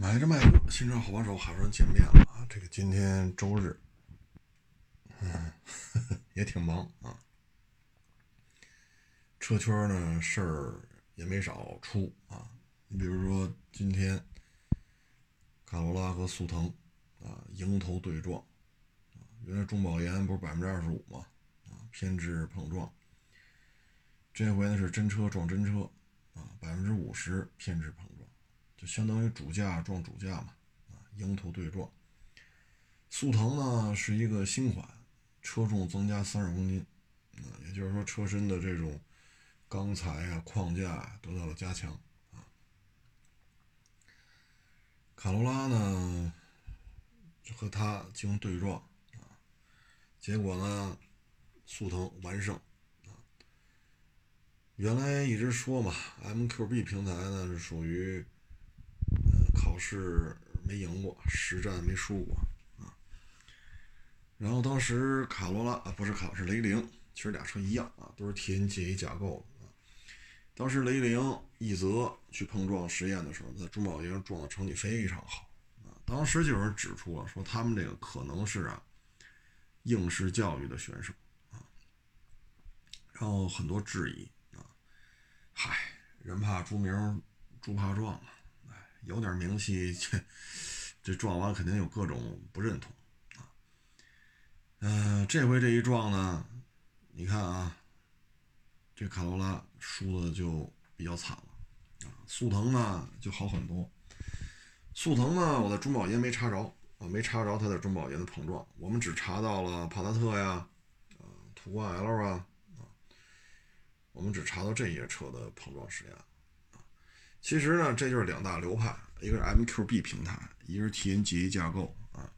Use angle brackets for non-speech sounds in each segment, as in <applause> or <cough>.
买着卖车，新车好帮手，好多人见面了啊！这个今天周日，嗯，也挺忙啊。车圈呢事儿也没少出啊。你比如说今天，卡罗拉和速腾啊迎头对撞。原来中保研不是百分之二十五嘛啊偏置碰撞，这回呢是真车撞真车啊百分之五十偏置碰撞。就相当于主驾撞主驾嘛，啊，迎头对撞。速腾呢是一个新款，车重增加三十公斤，啊，也就是说车身的这种钢材啊、框架得到了加强，啊。卡罗拉呢就和它进行对撞，啊，结果呢速腾完胜，啊，原来一直说嘛，MQB 平台呢是属于。考试没赢过，实战没输过啊。然后当时卡罗拉啊，不是卡，是雷凌，其实俩车一样啊，都是 TNGA 架构的啊。当时雷凌一泽去碰撞实验的时候，在中保研撞的成绩非常好啊。当时就有人指出了，说他们这个可能是啊应试教育的选手啊。然后很多质疑啊，嗨，人怕出名，猪怕壮啊。有点名气，这这撞完肯定有各种不认同啊。嗯，这回这一撞呢，你看啊，这卡罗拉输的就比较惨了啊。速腾呢就好很多。速腾呢，我在中保研没查着啊，没查着它在中保研的碰撞，我们只查到了帕萨特呀，啊，途观 L，啊，我们只查到这些车的碰撞实验。其实呢，这就是两大流派，一个是 MQB 平台，一个是 TNGA 架构啊。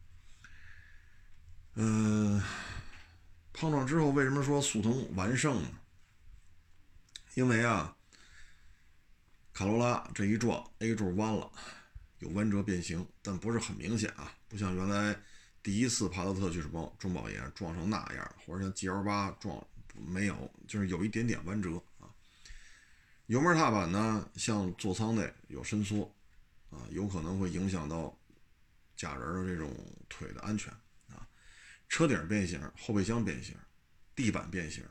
嗯，碰撞之后，为什么说速腾完胜呢？因为啊，卡罗拉这一撞，A 柱弯了，有弯折变形，但不是很明显啊，不像原来第一次帕萨特去撞中保研撞成那样，或者像 GL 八撞没有，就是有一点点弯折。油门踏板呢，向座舱内有伸缩，啊，有可能会影响到假人的这种腿的安全啊。车顶变形，后备箱变形，地板变形，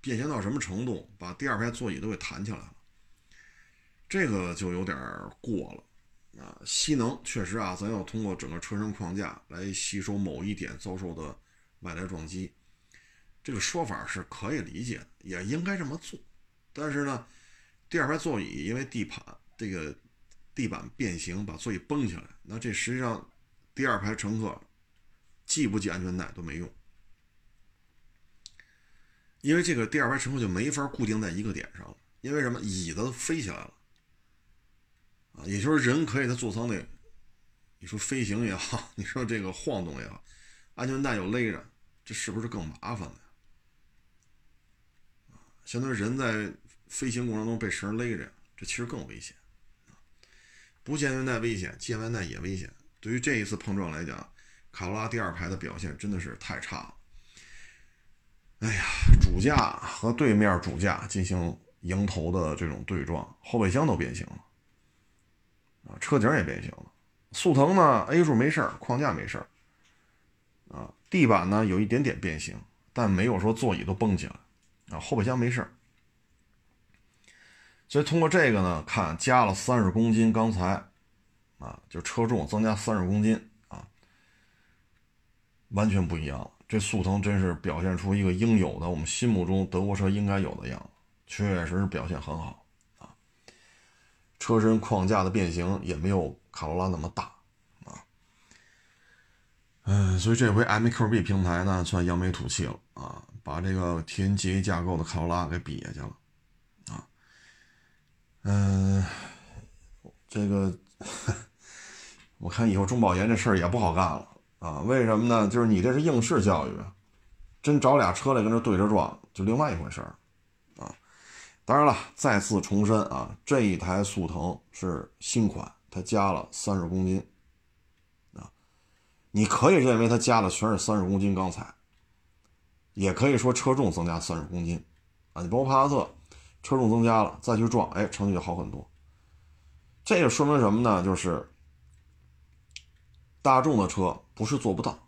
变形到什么程度，把第二排座椅都给弹起来了，这个就有点过了啊。吸能确实啊，咱要通过整个车身框架来吸收某一点遭受的外来撞击，这个说法是可以理解，也应该这么做，但是呢。第二排座椅因为地板这个地板变形，把座椅崩起来，那这实际上第二排乘客系不系安全带都没用，因为这个第二排乘客就没法固定在一个点上了。因为什么？椅子飞起来了啊！也就是人可以在座舱内，你说飞行也好，<laughs> 你说这个晃动也好，安全带又勒着，这是不是更麻烦了呀？相当于人在。飞行过程中被绳勒着，这其实更危险不系安全带危险，系安全带也危险。对于这一次碰撞来讲，卡罗拉第二排的表现真的是太差了。哎呀，主驾和对面主驾进行迎头的这种对撞，后备箱都变形了，啊，车顶也变形了。速腾呢，A 柱没事儿，框架没事儿，啊，地板呢有一点点变形，但没有说座椅都蹦起来，啊，后备箱没事儿。所以通过这个呢，看加了三十公斤钢材，啊，就车重增加三十公斤啊，完全不一样了。这速腾真是表现出一个应有的我们心目中德国车应该有的样子，确实是表现很好啊。车身框架的变形也没有卡罗拉那么大啊，嗯，所以这回 MQB 平台呢算扬眉吐气了啊，把这个 TNGA 架构的卡罗拉给比下去了。嗯，这个我看以后中保研这事儿也不好干了啊？为什么呢？就是你这是应试教育，真找俩车来跟这对着撞，就另外一回事儿啊。当然了，再次重申啊，这一台速腾是新款，它加了三十公斤啊。你可以认为它加的全是三十公斤钢材，也可以说车重增加三十公斤啊。你包括帕萨特。车重增加了，再去撞，哎，成绩就好很多。这个说明什么呢？就是大众的车不是做不到，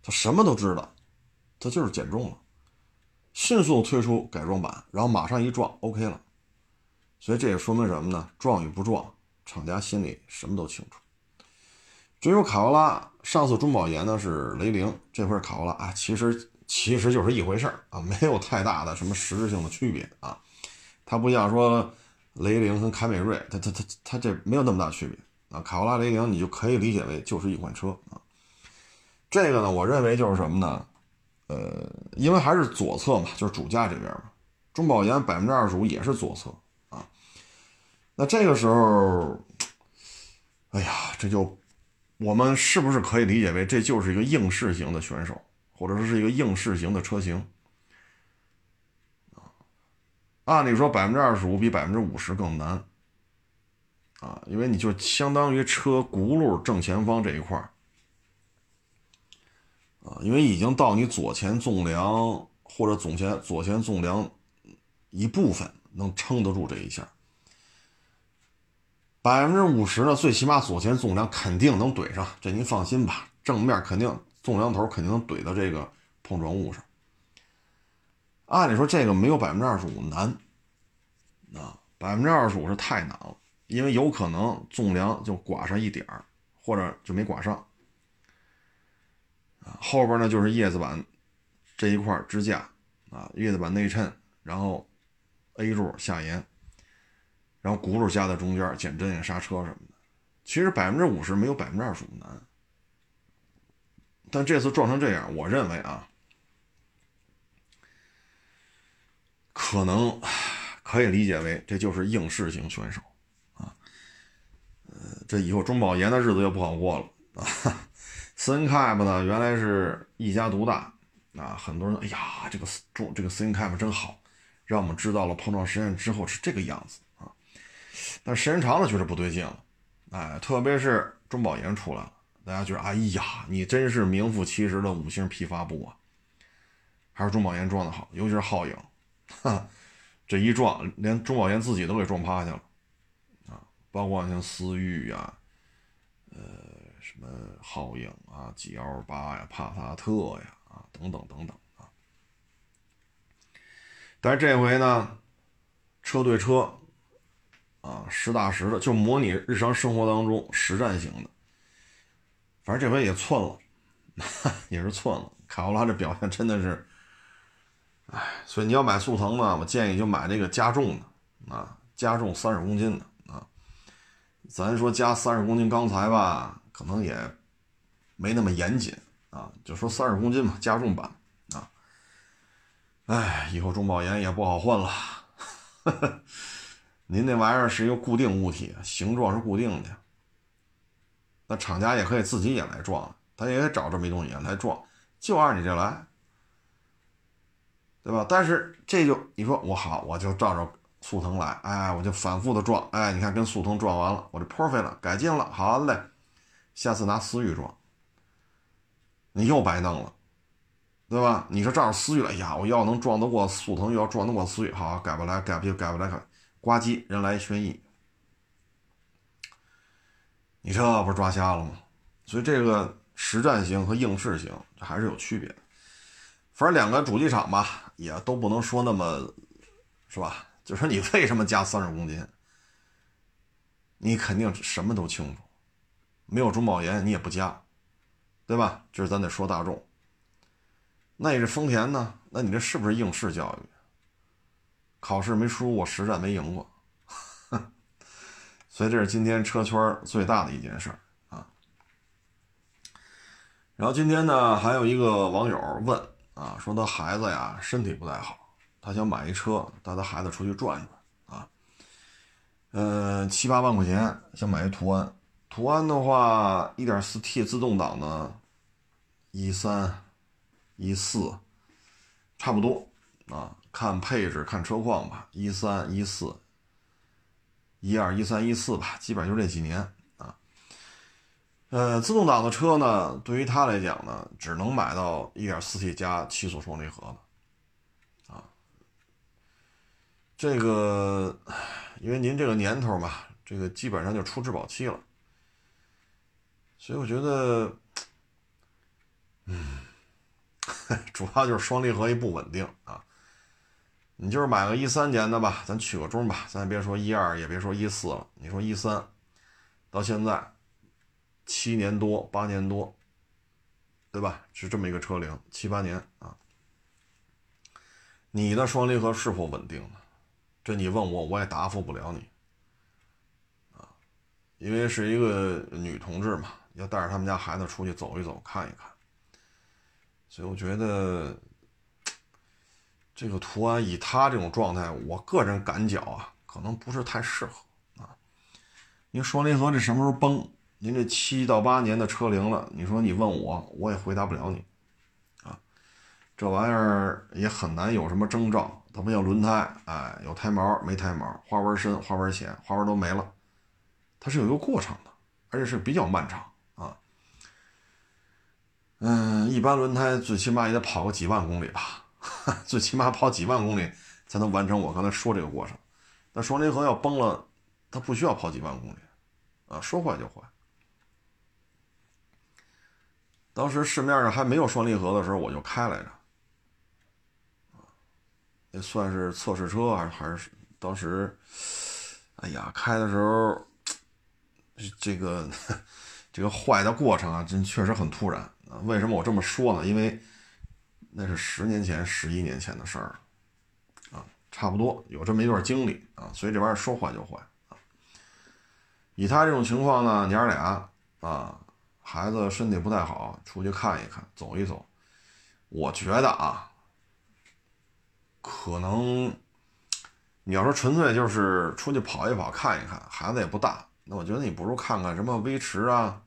他什么都知道，他就是减重了，迅速推出改装版，然后马上一撞，OK 了。所以这也说明什么呢？撞与不撞，厂家心里什么都清楚。至于卡罗拉，上次中保研呢是雷凌，这回卡罗拉啊，其实其实就是一回事儿啊，没有太大的什么实质性的区别啊。它不像说雷凌跟凯美瑞，它它它它这没有那么大区别啊。卡罗拉、雷凌你就可以理解为就是一款车啊。这个呢，我认为就是什么呢？呃，因为还是左侧嘛，就是主驾这边嘛，中保研百分之二十五也是左侧啊。那这个时候，哎呀，这就我们是不是可以理解为这就是一个应试型的选手，或者说是一个应试型的车型按理说，百分之二十五比百分之五十更难啊，因为你就相当于车轱辘正前方这一块啊，因为已经到你左前纵梁或者总前左前纵梁一部分能撑得住这一下。百分之五十呢，最起码左前纵梁肯定能怼上，这您放心吧。正面肯定纵梁头肯定能怼到这个碰撞物上。按理说这个没有百分之二十五难，啊，百分之二十五是太难了，因为有可能纵梁就刮上一点儿，或者就没刮上。啊，后边呢就是叶子板这一块支架，啊，叶子板内衬，然后 A 柱下沿。然后轱辘夹在中间，减震呀、刹车什么的，其实百分之五十没有百分之二十五难。但这次撞成这样，我认为啊，可能可以理解为这就是应试型选手啊。呃，这以后中保研的日子就不好过了啊。斯恩 cap 呢，原来是一家独大啊，很多人哎呀，这个中这个斯恩 cap 真好，让我们知道了碰撞实验之后是这个样子啊。但时间长了，觉得不对劲了，哎，特别是中保研出来了，大家觉得，哎呀，你真是名副其实的五星批发部啊！还是中保研撞的好，尤其是皓影，哈 <laughs> 这一撞，连中保研自己都给撞趴下了，啊，包括像思域呀，呃，什么皓影啊、G L 八呀、帕萨特呀，啊，等等等等啊。但是这回呢，车对车。啊，实打实的，就模拟日常生活当中实战型的。反正这回也寸了，<laughs> 也是寸了。卡罗拉这表现真的是，哎，所以你要买速腾呢，我建议就买那个加重的啊，加重三十公斤的啊。咱说加三十公斤钢材吧，可能也没那么严谨啊，就说三十公斤嘛，加重版啊。哎，以后中保研也不好混了。<laughs> 您那玩意儿是一个固定物体，形状是固定的，那厂家也可以自己也来撞，他也找这么一东西来撞，就按你这来，对吧？但是这就你说我好，我就照着速腾来，哎，我就反复的撞，哎，你看跟速腾撞完了，我这 perfect 了，改进了，好嘞，下次拿思域撞，你又白弄了，对吧？你说照着思域了，哎呀，我要能撞得过速腾，又要撞得过思域，好，改不来，改不就改不来，改。呱唧，人来轩逸，你这不是抓瞎了吗？所以这个实战型和应试型还是有区别的。反正两个主机厂吧，也都不能说那么，是吧？就说你为什么加三十公斤，你肯定什么都清楚，没有中保研你也不加，对吧？这是咱得说大众。那你这丰田呢？那你这是不是应试教育？考试没输过，实战没赢过，<laughs> 所以这是今天车圈最大的一件事啊。然后今天呢，还有一个网友问啊，说他孩子呀身体不太好，他想买一车带他孩子出去转一转啊。嗯，七八万块钱想买一途安，途安的话，1.4T 自动挡的，一三一四差不多啊。看配置，看车况吧，一三一四，一二一三一四吧，基本就这几年。呃，自动挡的车呢，对于他来讲呢，只能买到一点四 T 加七速双离合的啊。这个，因为您这个年头嘛，这个基本上就出质保期了，所以我觉得，嗯，<laughs> 主要就是双离合一不稳定啊。你就是买个一三年的吧，咱取个中吧，咱也别说一二，也别说一四了。你说一三，到现在七年多、八年多，对吧？是这么一个车龄，七八年啊。你的双离合是否稳定呢？这你问我，我也答复不了你啊，因为是一个女同志嘛，要带着他们家孩子出去走一走、看一看，所以我觉得。这个途安以他这种状态，我个人感觉啊，可能不是太适合啊。因为双离合这什么时候崩？您这七到八年的车龄了，你说你问我，我也回答不了你啊。这玩意儿也很难有什么征兆，它不像轮胎，哎，有胎毛没胎毛，花纹深花纹浅，花纹都没了，它是有一个过程的，而且是比较漫长啊。嗯，一般轮胎最起码也得跑个几万公里吧。<laughs> 最起码跑几万公里才能完成我刚才说这个过程。那双离合要崩了，它不需要跑几万公里，啊，说坏就坏。当时市面上还没有双离合的时候，我就开来着，也算是测试车还是还是当时，哎呀，开的时候，这个这个坏的过程啊，真确实很突然啊。为什么我这么说呢？因为。那是十年前、十一年前的事儿啊，差不多有这么一段经历啊，所以这玩意儿说坏就坏啊。以他这种情况呢，娘俩啊，孩子身体不太好，出去看一看、走一走，我觉得啊，可能你要说纯粹就是出去跑一跑、看一看，孩子也不大，那我觉得你不如看看什么威驰啊，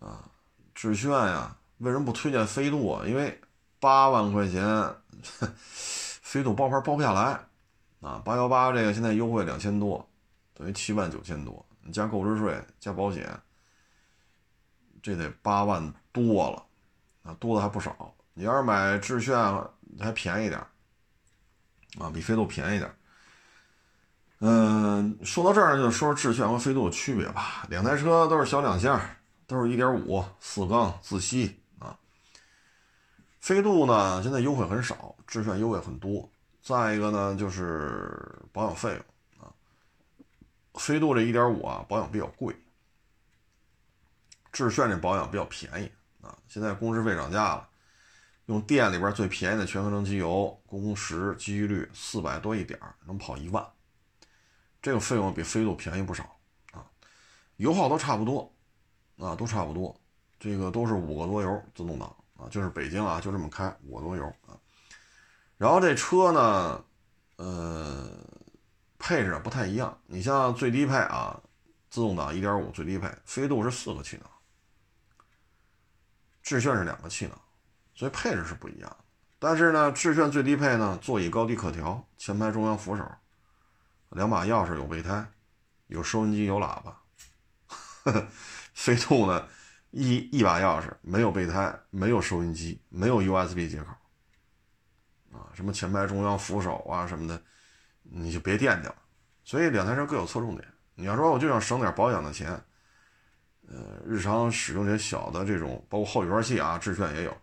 啊，致炫呀。为什么不推荐飞度啊？因为八万块钱，飞度包牌包不下来啊！八幺八这个现在优惠两千多，等于七万九千多，你加购置税加保险，这得八万多了啊，多的还不少。你要是买致炫还便宜点啊，比飞度便宜点嗯，说到这儿就说说致炫和飞度的区别吧。两台车都是小两厢，都是一点五四缸自吸啊。飞度呢，现在优惠很少，致炫优惠很多。再一个呢，就是保养费用啊，飞度这一点五啊，保养比较贵，致炫这保养比较便宜啊。现在工时费涨价了，用店里边最便宜的全合成机油，工时机率四百多一点能跑一万，这个费用比飞度便宜不少啊。油耗都差不多啊，都差不多，这个都是五个多油自动挡。啊，就是北京啊，就这么开五个多油啊，然后这车呢，呃，配置不太一样。你像最低配啊，自动挡1.5最低配，飞度是四个气囊，致炫是两个气囊，所以配置是不一样。但是呢，致炫最低配呢，座椅高低可调，前排中央扶手，两把钥匙，有备胎，有收音机，有喇叭。飞度呢？一一把钥匙，没有备胎，没有收音机，没有 USB 接口，啊，什么前排中央扶手啊什么的，你就别惦记了。所以两台车各有侧重点。你要说我就想省点保养的钱，呃，日常使用这些小的这种，包括后余器啊，致炫也有，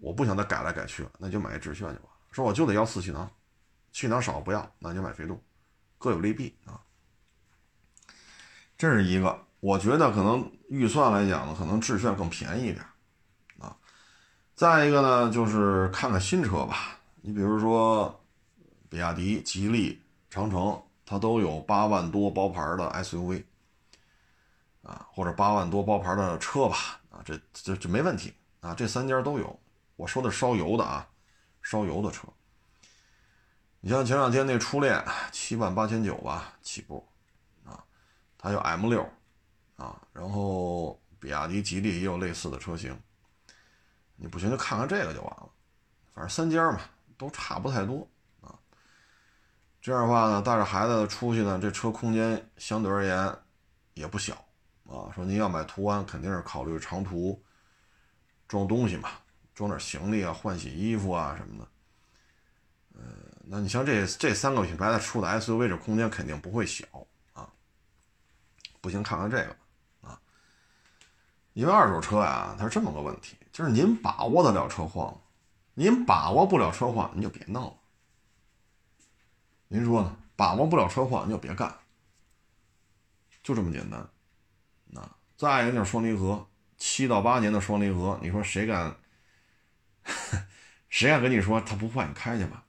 我不想再改来改去了，那就买致炫就完了。说我就得要四气囊，气囊少不要，那就买飞度，各有利弊啊。这是一个。我觉得可能预算来讲呢，可能致炫更便宜一点，啊，再一个呢，就是看看新车吧。你比如说，比亚迪、吉利、长城，它都有八万多包牌的 SUV，啊，或者八万多包牌的车吧，啊，这这这没问题啊，这三家都有。我说的烧油的啊，烧油的车。你像前两天那初恋，七万八千九吧起步，啊，它有 M 六。啊，然后比亚迪、吉利也有类似的车型，你不行就看看这个就完了，反正三家嘛都差不太多啊。这样的话呢，带着孩子出去呢，这车空间相对而言也不小啊。说您要买途安，肯定是考虑长途装东西嘛，装点行李啊、换洗衣服啊什么的。呃，那你像这这三个品牌的出的 SUV，这空间肯定不会小啊。不行，看看这个啊。因为二手车呀，它是这么个问题，就是您把握得了车况，您把握不了车况，您就别弄了。您说呢？把握不了车况，你就别干，就这么简单。再一个就是双离合，七到八年的双离合，你说谁敢？<laughs> 谁敢跟你说他不坏？你开去吧，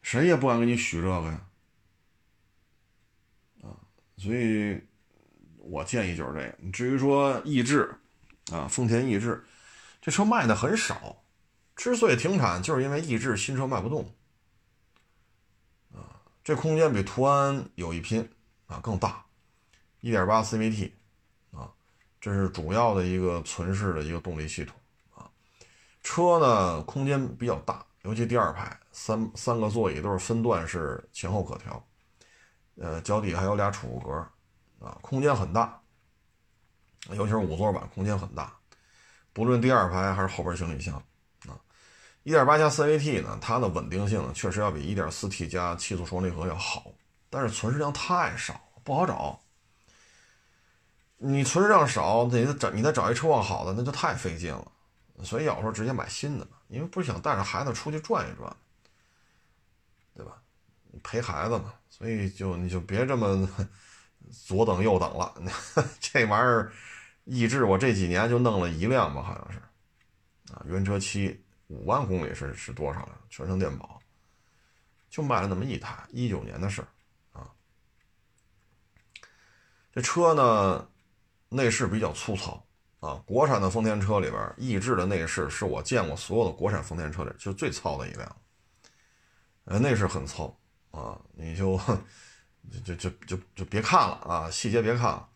谁也不敢给你许这个呀。啊，所以。我建议就是这个。至于说逸致，啊，丰田逸致，这车卖的很少，之所以停产，就是因为逸致新车卖不动，啊，这空间比途安有一拼，啊，更大，1.8 CVT，这是主要的一个存世的一个动力系统，啊，车呢空间比较大，尤其第二排三三个座椅都是分段式前后可调，呃，脚底还有俩储物格。啊，空间很大，尤其是五座版，空间很大，不论第二排还是后边行李箱，啊，1.8加 CVT 呢，它的稳定性确实要比 1.4T 加七速双离合要好，但是存世量太少，不好找。你存量少，得找你再找一车况好的，那就太费劲了。所以有时候直接买新的，因为不想带着孩子出去转一转，对吧？陪孩子嘛，所以就你就别这么。<laughs> 左等右等了，<laughs> 这玩意儿，逸致我这几年就弄了一辆吧，好像是，啊，原车漆五万公里是是多少了？全程电保，就卖了那么一台，一九年的事儿啊。这车呢，内饰比较粗糙啊，国产的丰田车里边，逸致的内饰是我见过所有的国产丰田车里就最糙的一辆，呃，内饰很糙啊，你就。就就就就就别看了啊，细节别看了。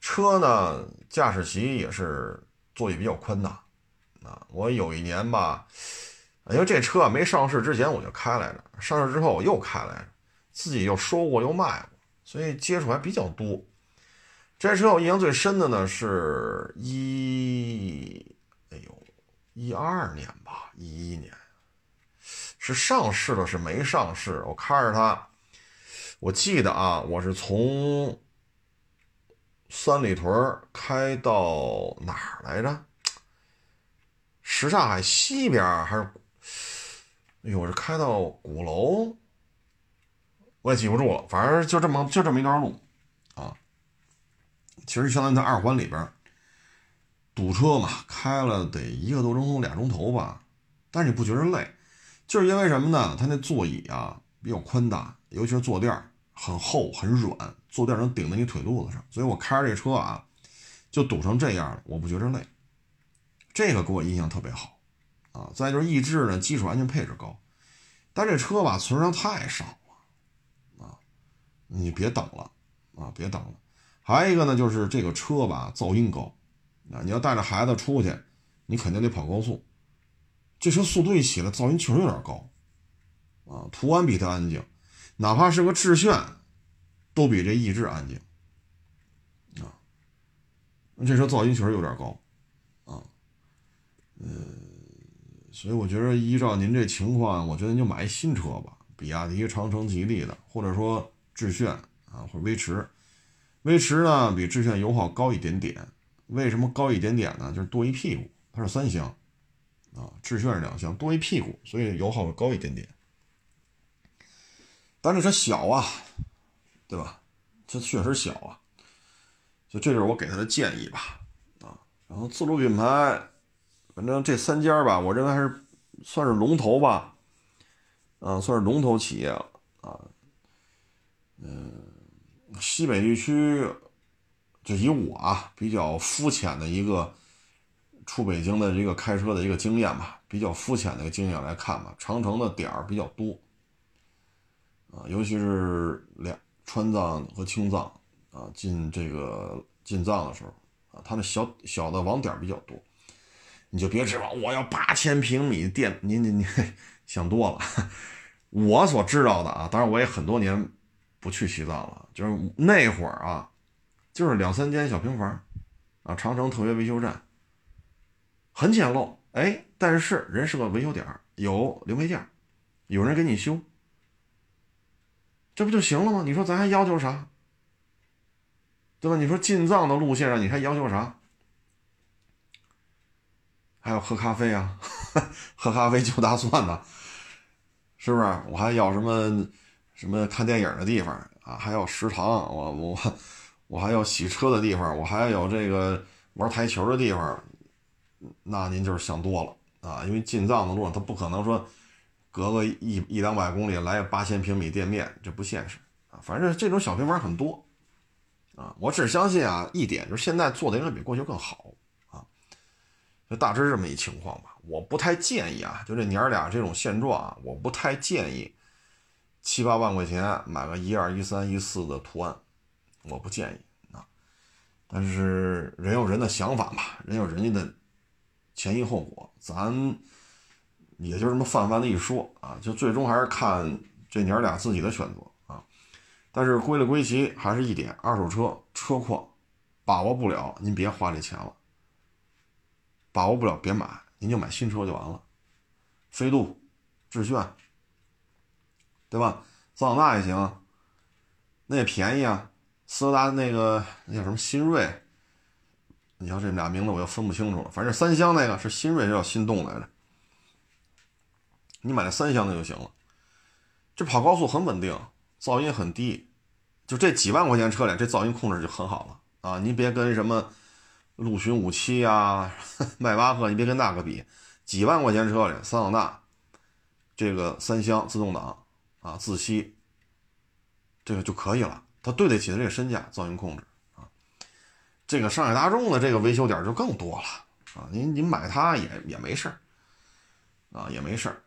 车呢，驾驶席也是座椅比较宽大啊。我有一年吧，因为这车没上市之前我就开来着，上市之后我又开来着，自己又收过又卖过，所以接触还比较多。这车我印象最深的呢，是一，哎呦，一二年吧，一一年，是上市了，是没上市，我开着它。我记得啊，我是从三里屯开到哪儿来着？什刹海西边还是？哎呦，我是开到鼓楼，我也记不住了。反正就这么就这么一段路。其实相当于在二环里边堵车嘛，开了得一个多钟头、俩钟头吧。但是你不觉得累，就是因为什么呢？它那座椅啊比较宽大，尤其是坐垫很厚很软，坐垫能顶在你腿肚子上，所以我开着这车啊，就堵成这样了，我不觉着累，这个给我印象特别好啊。再就是逸致呢，基础安全配置高，但这车吧存量太少了啊，你别等了啊，别等了。还有一个呢，就是这个车吧噪音高啊，你要带着孩子出去，你肯定得跑高速，这车速度一起来，噪音确实有点高啊。途安比它安静。哪怕是个致炫，都比这逸致安静啊。这车噪音确实有点高啊，嗯，所以我觉得依照您这情况，我觉得您就买一新车吧，比亚迪、长城、吉利的，或者说致炫啊，或者威驰。威驰呢比致炫油耗高一点点，为什么高一点点呢？就是多一屁股，它是三厢啊，致炫是两厢，多一屁股，所以油耗会高一点点。但这车小啊，对吧？这确实小啊，就这就是我给他的建议吧，啊。然后自主品牌，反正这三家吧，我认为还是算是龙头吧，啊，算是龙头企业了啊。嗯，西北地区，就以我啊比较肤浅的一个出北京的这个开车的一个经验吧，比较肤浅的一个经验来看吧，长城的点儿比较多。啊，尤其是两川藏和青藏啊，进这个进藏的时候啊，它的小小的网点比较多，你就别指望我要八千平米电，你你你想多了。<laughs> 我所知道的啊，当然我也很多年不去西藏了，就是那会儿啊，就是两三间小平房啊，长城特别维修站，很简陋，哎，但是人是个维修点有零配件，有人给你修。这不就行了吗？你说咱还要求啥？对吧？你说进藏的路线上，你还要求啥？还有喝咖啡啊，<laughs> 喝咖啡就大蒜呢，是不是？我还要什么什么看电影的地方啊？还有食堂，我我我还有洗车的地方，我还有这个玩台球的地方。那您就是想多了啊，因为进藏的路上，他不可能说隔个一一两百公里来个八千平米店面，这不现实啊。反正这种小平房很多啊，我只相信啊一点，就是现在做的应该比过去更好啊。就大致这么一情况吧。我不太建议啊，就这娘俩这种现状啊，我不太建议七八万块钱买个一二一三一四的途安，我不建议啊。但是人有人的想法嘛，人有人家的。前因后果，咱也就这么泛泛的一说啊，就最终还是看这娘俩自己的选择啊。但是归了归齐，还是一点，二手车车况把握不了，您别花这钱了。把握不了别买，您就买新车就完了。飞度、致炫，对吧？桑塔纳也行，那也便宜啊。斯柯达那个那叫什么新锐？你瞧这俩名字我又分不清楚了，反正三厢那个是新锐，叫心动来着。你买那三厢的就行了。这跑高速很稳定，噪音很低，就这几万块钱车里，这噪音控制就很好了啊！你别跟什么陆巡五七啊、<laughs> 迈巴赫，你别跟那个比。几万块钱车里，桑塔纳这个三厢自动挡啊，自吸，这个就可以了，它对得起它这个身价，噪音控制啊。这个上海大众的这个维修点就更多了啊！您您买它也也没事儿啊，也没事儿。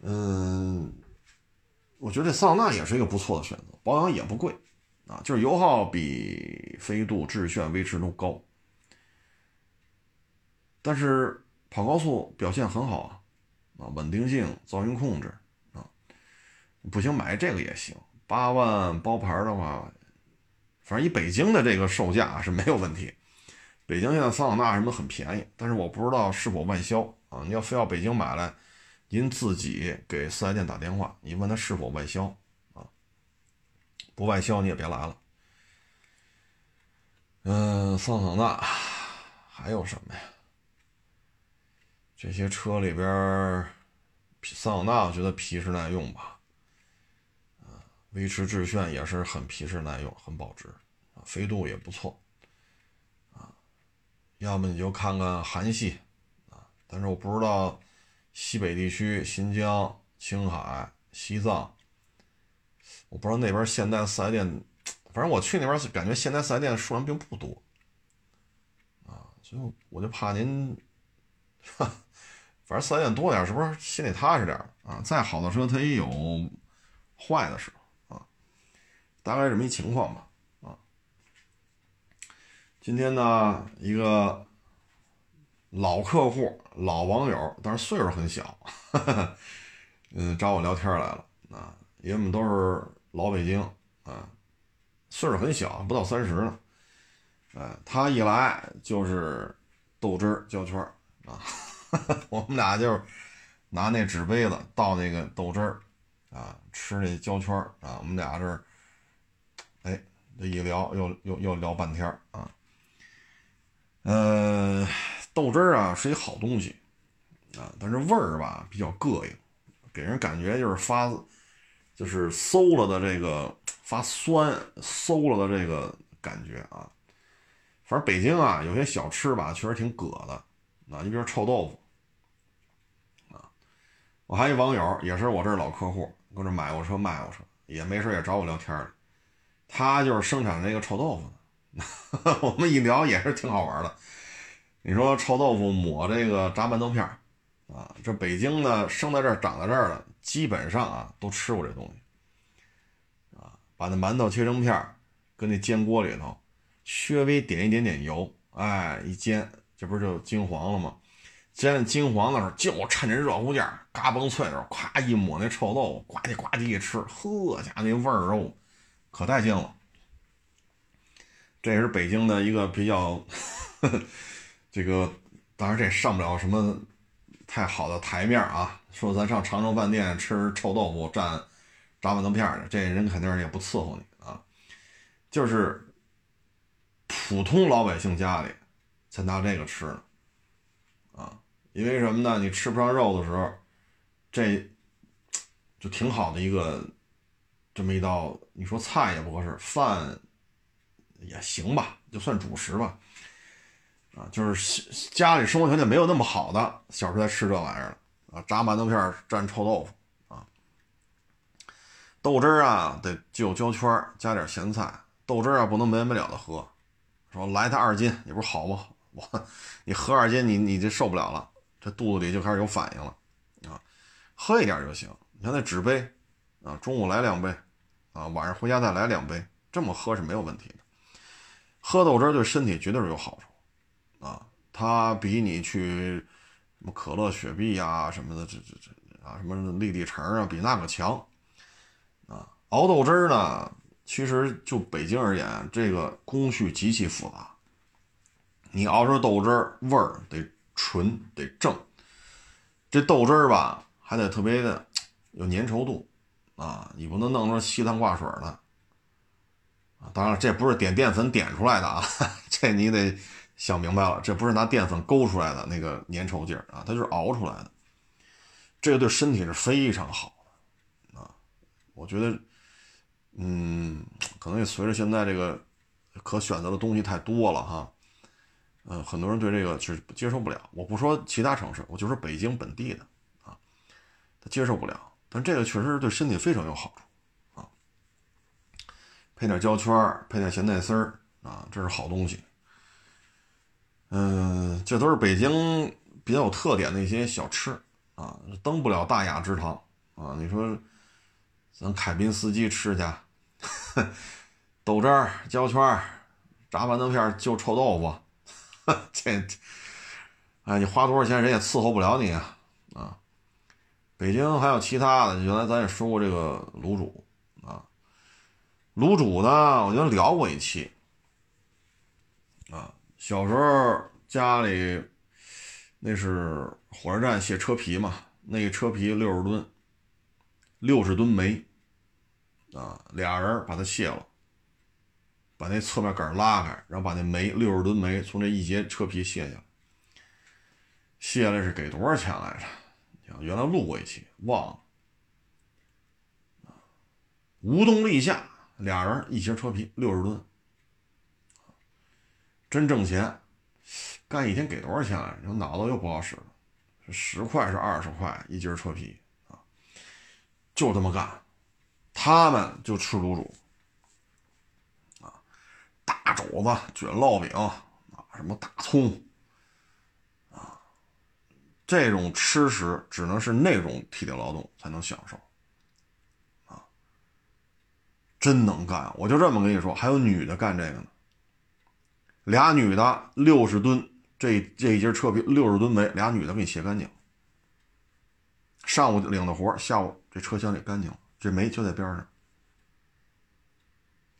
嗯，我觉得这桑塔纳也是一个不错的选择，保养也不贵啊，就是油耗比飞度、致炫、威驰都高，但是跑高速表现很好啊，啊，稳定性、噪音控制，不行买这个也行，八万包牌的话。反正以北京的这个售价是没有问题，北京现在桑塔纳什么很便宜，但是我不知道是否外销啊？你要非要北京买来，您自己给四 S 店打电话，你问他是否外销啊？不外销你也别来了。嗯，桑塔纳还有什么呀？这些车里边，桑塔纳我觉得皮实耐用吧。威驰致炫也是很皮实耐用，很保值啊，飞度也不错啊。要么你就看看韩系啊，但是我不知道西北地区、新疆、青海、西藏，我不知道那边现代四 S 店，反正我去那边感觉现代四 S 店数量并不多啊，所以我就怕您，反正四 S 店多点，是不是心里踏实点啊？再好的车它也有坏的时候。大概这么一情况吧，啊，今天呢，一个老客户、老网友，但是岁数很小，嗯，找我聊天来了，啊，因为我们都是老北京，啊，岁数很小，不到三十呢，哎，他一来就是豆汁儿胶圈儿啊，<laughs> 我们俩就拿那纸杯子倒那个豆汁儿，啊，吃那胶圈儿啊，我们俩这儿。一聊又又又聊半天啊。呃，豆汁儿啊是一好东西啊，但是味儿吧比较膈应，给人感觉就是发，就是馊了的这个发酸馊了的这个感觉啊。反正北京啊有些小吃吧确实挺膈的啊，你比如臭豆腐啊。我还一网友也是我这老客户，搁这买过车卖过车，也没事也找我聊天儿。他就是生产这个臭豆腐的，<laughs> 我们一聊也是挺好玩的。你说臭豆腐抹这个炸馒头片儿啊，这北京的生在这儿长在这儿的，基本上啊都吃过这东西啊。把那馒头切成片儿，搁那煎锅里头，稍微点一点点油，哎，一煎，这不就金黄了吗？煎金黄的时候，就趁着热乎劲儿，嘎嘣脆的时候，咵一抹那臭豆腐，呱唧呱唧一吃，呵家那味儿哦。可带劲了，这也是北京的一个比较，呵 <laughs> 呵这个当然这上不了什么太好的台面啊。说咱上长城饭店吃臭豆腐蘸炸馒头片的，这人肯定也不伺候你啊。就是普通老百姓家里才拿这个吃呢，啊，因为什么呢？你吃不上肉的时候，这就挺好的一个这么一道，你说菜也不合适，饭也行吧，就算主食吧。啊，就是家里生活条件没有那么好的，小时候才吃这玩意儿啊，炸馒头片蘸臭豆腐啊，豆汁儿啊得就焦圈加点咸菜，豆汁儿啊不能没完没了的喝，说来它二斤，你不是好吗？我你喝二斤，你你就受不了了，这肚子里就开始有反应了啊，喝一点就行，你看那纸杯啊，中午来两杯啊，晚上回家再来两杯，这么喝是没有问题的，喝豆汁儿对身体绝对是有好处。啊，它比你去什么可乐、雪碧呀什么的，这这这啊，什么立地橙啊，比那个强啊。熬豆汁儿呢，其实就北京而言，这个工序极其复杂。你熬出豆汁儿，味儿得纯得正，这豆汁儿吧，还得特别的有粘稠度啊，你不能弄成稀汤挂水的啊。当然，这不是点淀粉点出来的啊，<laughs> 这你得。想明白了，这不是拿淀粉勾出来的那个粘稠劲儿啊，它就是熬出来的。这个对身体是非常好的啊。我觉得，嗯，可能也随着现在这个可选择的东西太多了哈，嗯，很多人对这个是接受不了。我不说其他城市，我就说北京本地的啊，他接受不了。但这个确实是对身体非常有好处啊。配点焦圈配点咸菜丝儿啊，这是好东西。嗯，这都是北京比较有特点的一些小吃啊，登不了大雅之堂啊。你说咱凯宾斯基吃去，豆汁儿、焦圈、炸馒头片就臭豆腐，<laughs> 这，哎，你花多少钱人也伺候不了你啊！北京还有其他的，原来咱也说过这个卤煮啊，卤煮呢，我就聊过一期啊。小时候家里那是火车站卸车皮嘛，那个车皮六十吨，六十吨煤啊，俩人把它卸了，把那侧面杆拉开，然后把那煤六十吨煤从这一节车皮卸下来，卸下来是给多少钱来着？原来录过一期，忘了。无动力下，俩人一节车皮六十吨。真挣钱，干一天给多少钱来着？脑子又不好使了，是十块是二十块一节车皮啊，就这么干。他们就吃卤煮啊，大肘子卷烙饼啊，什么大葱，这种吃食只能是那种体力劳动才能享受啊，真能干。我就这么跟你说，还有女的干这个呢。俩女的六十吨，这这一节车皮六十吨煤，俩女的给你卸干净。上午领的活，下午这车厢里干净，这煤就在边上，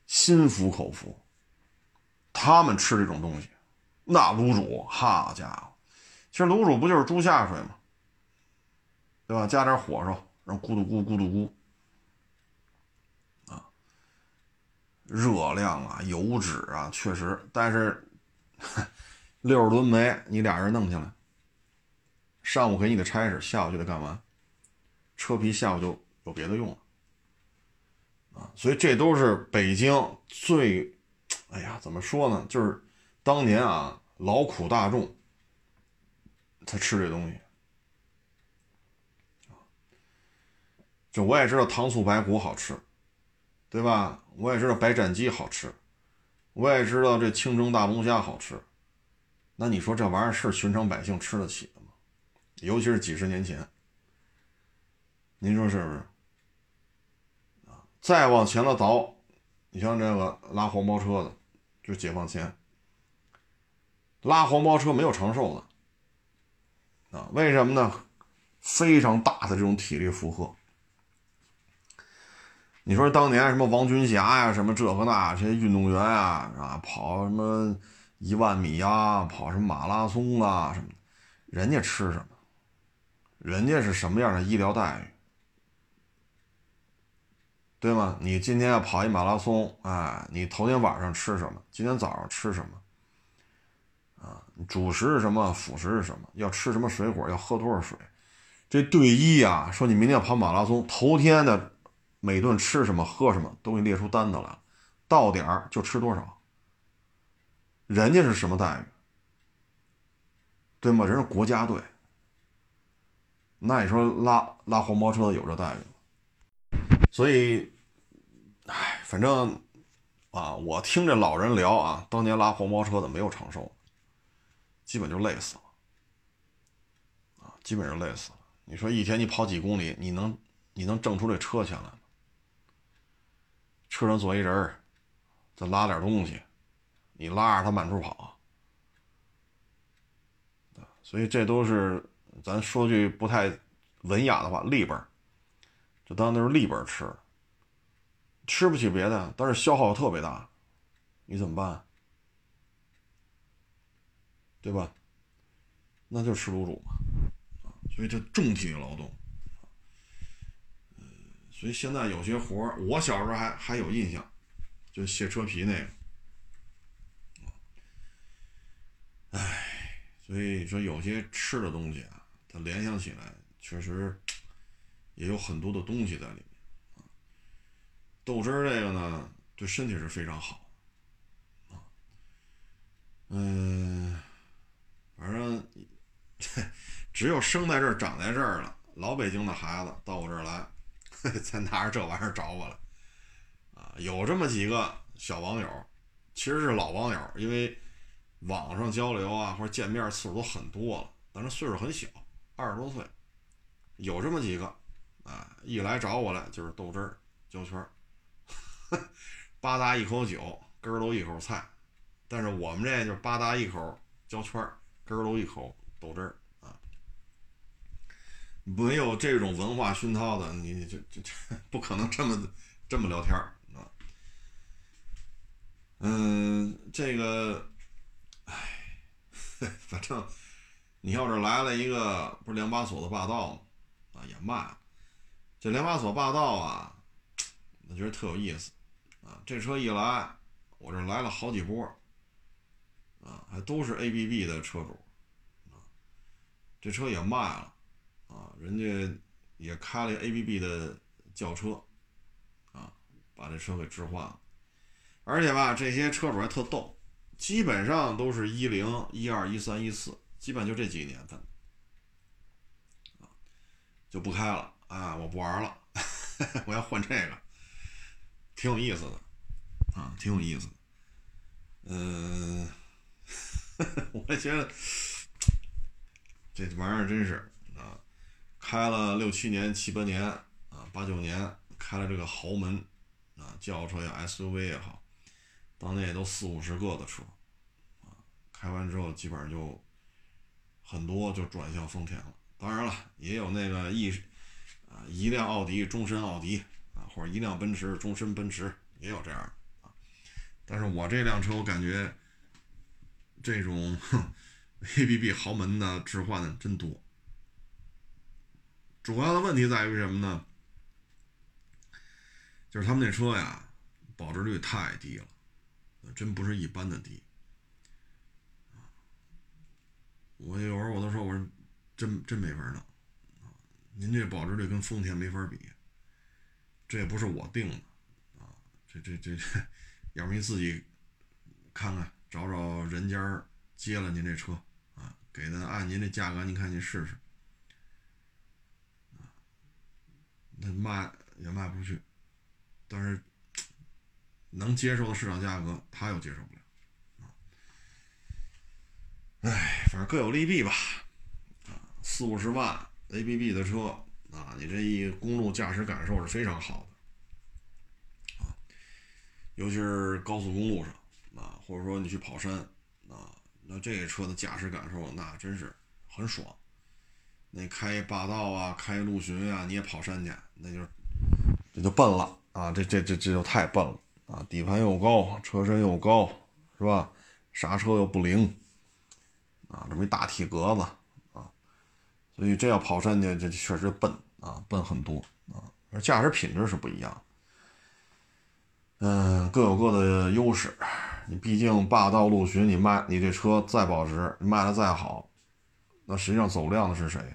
心服口服。他们吃这种东西，那卤煮，好家伙，其实卤煮不就是猪下水吗？对吧？加点火烧，然后咕嘟咕咕嘟咕。啊热量啊，油脂啊，确实，但是六十吨煤，你俩人弄下来，上午给你的差事，下午就得干完，车皮下午就有别的用了，啊，所以这都是北京最，哎呀，怎么说呢？就是当年啊，劳苦大众才吃这东西，就我也知道糖醋排骨好吃。对吧？我也知道白斩鸡好吃，我也知道这清蒸大龙虾好吃。那你说这玩意儿是寻常百姓吃得起的吗？尤其是几十年前，您说是不是？啊，再往前了倒，你像这个拉黄包车的，就解放前拉黄包车没有长寿的啊？为什么呢？非常大的这种体力负荷。你说当年什么王军霞呀，什么这个那这些运动员啊，啊，跑什么一万米呀，跑什么马拉松啊，什么，人家吃什么？人家是什么样的医疗待遇？对吗？你今天要跑一马拉松，哎，你头天晚上吃什么？今天早上吃什么？啊，主食是什么，辅食是什么，要吃什么水果，要喝多少水。这队医啊，说你明天要跑马拉松，头天的每顿吃什么喝什么都给你列出单子来了，到点儿就吃多少。人家是什么待遇？对吗？人是国家队。那你说拉拉黄包车有这待遇吗？所以，哎，反正啊，我听这老人聊啊，当年拉黄包车的没有长寿，基本就累死了，啊，基本上累死了。你说一天你跑几公里，你能你能挣出这车钱来吗？车上坐一人儿再拉点东西，你拉着他满处跑，所以这都是。咱说句不太文雅的话，利本这当那是利本吃，吃不起别的，但是消耗特别大，你怎么办？对吧？那就吃卤煮嘛，啊，所以这重体力劳动，嗯，所以现在有些活，我小时候还还有印象，就卸车皮那个，哎，所以说有些吃的东西啊。它联想起来，确实也有很多的东西在里面啊。豆汁儿这个呢，对身体是非常好啊。嗯，反正只有生在这儿、长在这儿了，老北京的孩子到我这儿来，<laughs> 才拿着这玩意儿找我来啊。有这么几个小网友，其实是老网友，因为网上交流啊，或者见面次数都很多了，但是岁数很小。二十多岁，有这么几个，啊，一来找我来就是豆汁儿、焦圈儿，<laughs> 八嗒一口酒，根儿一口菜，但是我们这就是八大一口焦圈儿，汁儿都一口豆汁儿啊，没有这种文化熏陶的，你就就不可能这么这么聊天儿啊。嗯，这个，哎，<laughs> 反正。你要是来了一个不是两把锁的霸道吗？啊，也卖。这两把锁霸道啊，我觉得特有意思啊。这车一来，我这来了好几波，啊，还都是 ABB 的车主，这车也卖了，啊，人家也开了 ABB 的轿车，啊，把这车给置换了。而且吧，这些车主还特逗，基本上都是一零、一二、一三、一四。基本就这几年份，啊，就不开了啊！我不玩了，<laughs> 我要换这个，挺有意思的，啊，挺有意思的。嗯，<laughs> 我觉得这玩意儿真是啊，开了六七年、七八年啊、八九年，开了这个豪门啊，轿车呀、SUV 也好，当年也都四五十个的车啊，开完之后基本上就。很多就转向丰田了，当然了，也有那个一啊一辆奥迪终身奥迪啊，或者一辆奔驰终身奔驰，也有这样的啊。但是我这辆车，我感觉这种哼 <laughs> ABB 豪门的置换的真多。主要的问题在于什么呢？就是他们那车呀，保值率太低了，真不是一般的低。我有时候我都说，我说真真没法弄！您这保值率跟丰田没法比，这也不是我定的啊！这这这，<laughs> 要不您自己看看，找找人家接了您这车，给他按您这价格，您看您试试，那卖也卖不出去，但是能接受的市场价格，他又接受不了。哎，反正各有利弊吧，啊，四五十万 ABB 的车啊，你这一公路驾驶感受是非常好的，啊，尤其是高速公路上啊，或者说你去跑山啊，那这个车的驾驶感受那真是很爽。那开霸道啊，开陆巡啊，你也跑山去，那就这就笨了啊，这这这这就太笨了啊，底盘又高，车身又高，是吧？刹车又不灵。啊，这么一大体格子啊，所以这要跑山去，这确实笨啊，笨很多啊。而驾驶品质是不一样，嗯，各有各的优势。你毕竟霸道陆巡，你卖你这车再保值，你卖的再好，那实际上走量的是谁？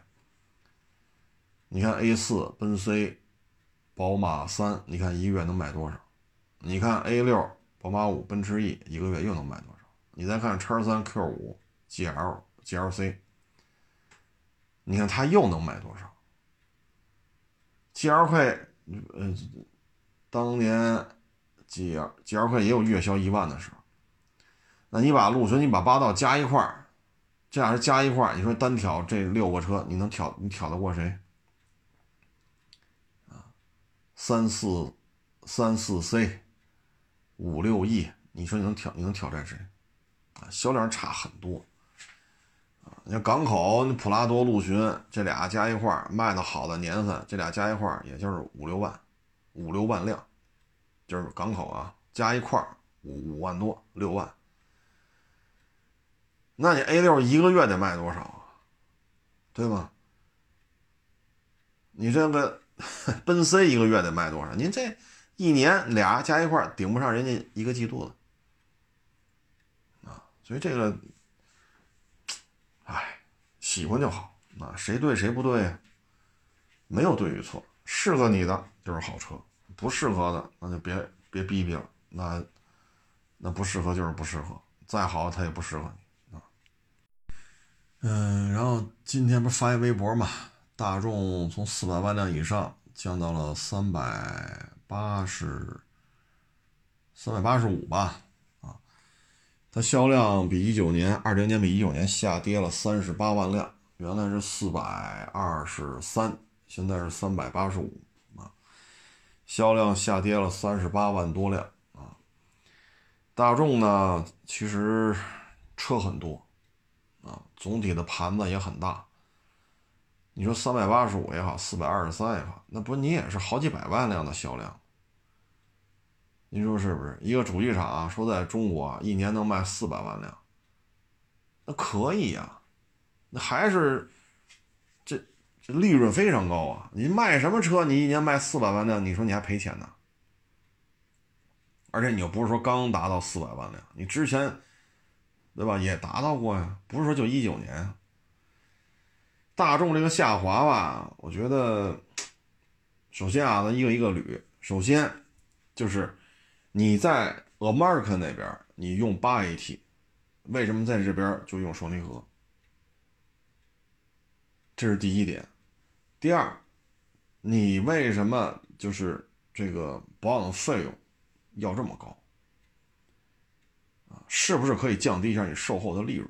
你看 A 四、奔 C、宝马三，你看一个月能卖多少？你看 A 六、宝马五、奔驰 E，一个月又能卖多少？你再看叉三、Q 五、GL、GLC，你看它又能卖多少？GLK，呃，当年 GL GLK 也有月销一万的时候。那你把陆巡、你把霸道加一块儿，这俩人加一块儿，你说单挑这六个车，你能挑你挑得过谁？啊，三四三四 C，五六 E，你说你能挑你能挑战谁？啊，销量差很多。啊，你看港口，你普拉多、陆巡这俩加一块儿卖的好的年份，这俩加一块儿也就是五六万，五六万辆，就是港口啊，加一块儿五五万多，六万。那你 A 六一个月得卖多少啊？对吧？你这个奔 C 一个月得卖多少？您这一年俩加一块顶不上人家一个季度的啊！所以这个，哎，喜欢就好啊，谁对谁不对，没有对与错，适合你的就是好车，不适合的那就别别逼逼了，那那不适合就是不适合，再好它也不适合你。嗯，然后今天不是发一微博嘛？大众从四百万辆以上降到了三百八十、三百八十五吧？啊，它销量比一九年、二零年比一九年下跌了三十八万辆，原来是四百二十三，现在是三百八十五啊，销量下跌了三十八万多辆啊。大众呢，其实车很多。总体的盘子也很大。你说三百八十五也好，四百二十三也好，那不你也是好几百万辆的销量。您说是不是？一个主机厂说在中国一年能卖四百万辆，那可以呀，那还是这这利润非常高啊！你卖什么车？你一年卖四百万辆，你说你还赔钱呢？而且你又不是说刚达到四百万辆，你之前。对吧？也达到过呀，不是说就一九年。大众这个下滑吧，我觉得，首先啊，咱一个一个捋。首先，就是你在 America 那边，你用八 AT，为什么在这边就用双离合？这是第一点。第二，你为什么就是这个保养费用要这么高？是不是可以降低一下你售后的利润？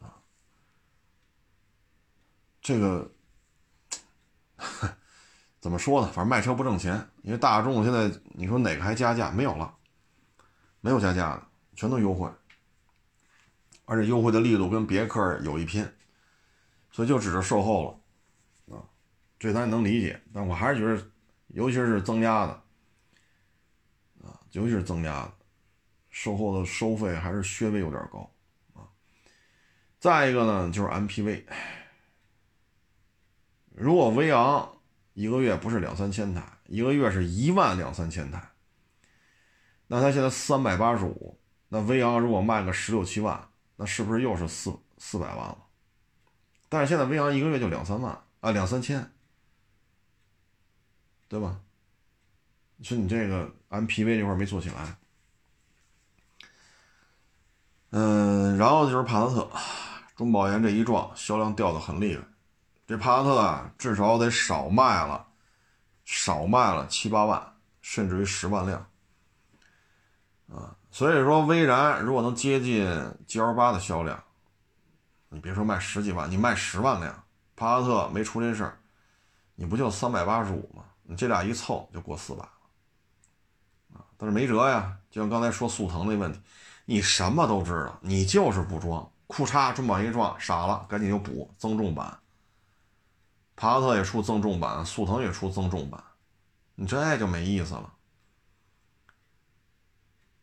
啊，这个 <laughs> 怎么说呢？反正卖车不挣钱，因为大众现在你说哪个还加价？没有了，没有加价的，全都优惠，而且优惠的力度跟别克有一拼，所以就指着售后了，啊，这咱也能理解，但我还是觉得，尤其是增压的，啊，尤其是增压的。售后的收费还是稍微有点高啊。再一个呢，就是 MPV，如果威昂一个月不是两三千台，一个月是一万两三千台，那它现在三百八十五，那威昂如果卖个十六七万，那是不是又是四四百万了？但是现在威昂一个月就两三万啊，两三千，对吧？说你这个 MPV 这块没做起来。嗯，然后就是帕萨特，中保研这一撞，销量掉的很厉害。这帕萨特啊，至少得少卖了，少卖了七八万，甚至于十万辆。啊，所以说威然如果能接近 GL 八的销量，你别说卖十几万，你卖十万辆，帕萨特没出这事儿，你不就三百八十五吗？你这俩一凑就过四百了。啊，但是没辙呀，就像刚才说速腾那问题。你什么都知道，你就是不装，裤衩中保一撞傻了，赶紧就补增重版。帕萨特也出增重版，速腾也出增重版，你这就没意思了。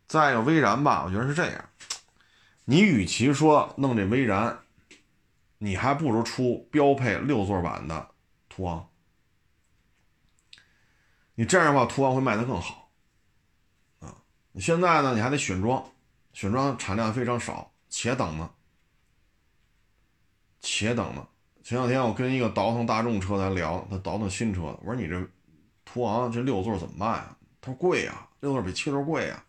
再一个威然吧，我觉得是这样，你与其说弄这威然，你还不如出标配六座版的途昂，你这样的话途昂会卖得更好。啊，你现在呢，你还得选装。选装产量非常少，且等呢，且等呢。前两天我跟一个倒腾大众车来聊，他倒腾新车，我说你这途昂这六座怎么卖啊？他说贵呀，六座比七座贵呀。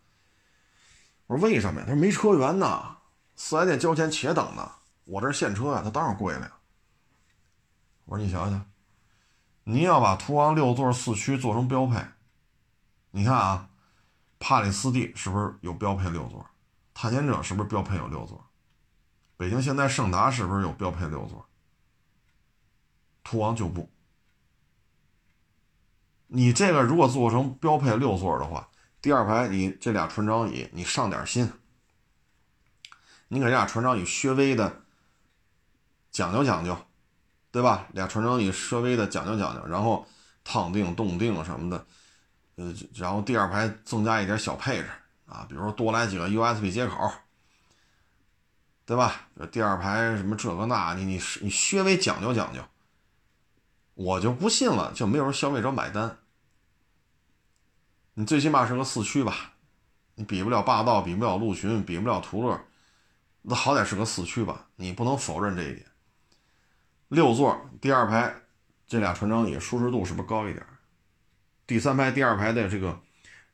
我说为什么呀？他说没车源呐，四 S 店交钱且等呢。我这现车呀，它当然贵了呀。我说你想想，你要把途昂六座四驱做成标配，你看啊，帕里斯蒂是不是有标配六座？探险者是不是标配有六座？北京现代胜达是不是有标配六座？途昂就不。你这个如果做成标配六座的话，第二排你这俩船长椅你上点心，你给这俩船长椅稍微的讲究讲究，对吧？俩船长椅稍微的讲究讲究，然后烫腚、动腚什么的，呃，然后第二排增加一点小配置啊，比如说多来几个 USB 接口，对吧？第二排什么这个那，你你你稍微讲究讲究。我就不信了，就没有人消费者买单。你最起码是个四驱吧，你比不了霸道，比不了陆巡，比不了途乐，那好歹是个四驱吧？你不能否认这一点。六座第二排这俩船长椅舒适度是不是高一点？第三排第二排的这个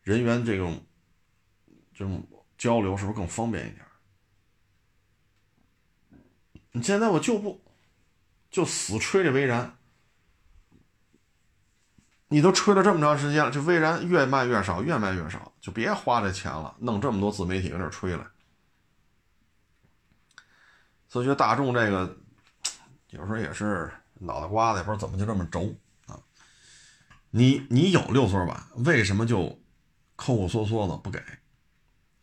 人员这种这种交流是不是更方便一点？你现在我就不就死吹这威然。你都吹了这么长时间了，这威然越卖越少，越卖越少，就别花这钱了，弄这么多自媒体搁这吹了。所以觉得大众这个有时候也是脑袋瓜子也不知道怎么就这么轴啊。你你有六座版，为什么就抠抠缩缩的不给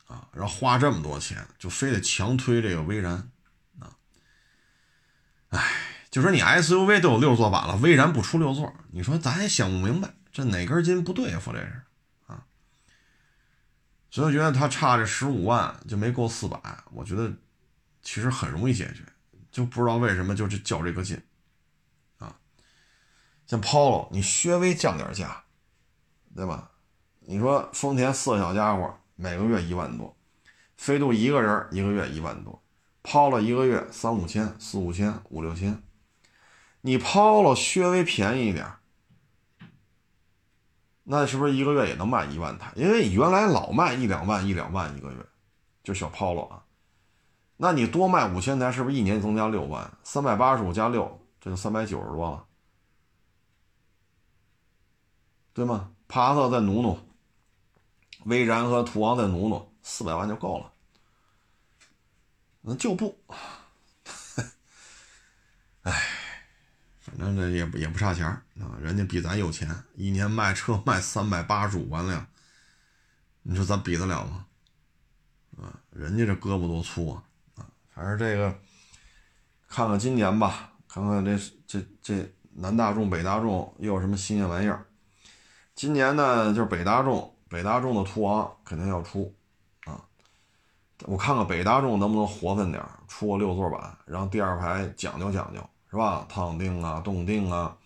啊？然后花这么多钱，就非得强推这个威然啊？哎。就说你 SUV 都有六座版了，威然不出六座，你说咱也想不明白，这哪根筋不对付这是啊？所以我觉得他差这十五万就没够四百，我觉得其实很容易解决，就不知道为什么就这较这个劲啊。像 Polo，你稍微降点价，对吧？你说丰田四个小家伙每个月一万多，飞度一个人一个月一万多，Polo 一个月三五千、四五千、五六千。你抛了稍微便宜一点，那是不是一个月也能卖一万台？因为原来老卖一两万、一两万一个月，就小抛了啊。那你多卖五千台，是不是一年增加六万？三百八十五加六，这就三百九十多了，对吗？帕萨特再努努，威然和途昂再努努，四百万就够了。那就不，唉。反正这也也不差钱啊，人家比咱有钱，一年卖车卖三百八十五万辆，你说咱比得了吗？啊，人家这胳膊多粗啊！啊，反正这个看看今年吧，看看这这这南大众、北大众又有什么新鲜玩意儿。今年呢，就是北大众，北大众的途昂肯定要出啊，我看看北大众能不能活分点，出个六座版，让第二排讲究讲究。是吧？烫腚啊，动腚啊，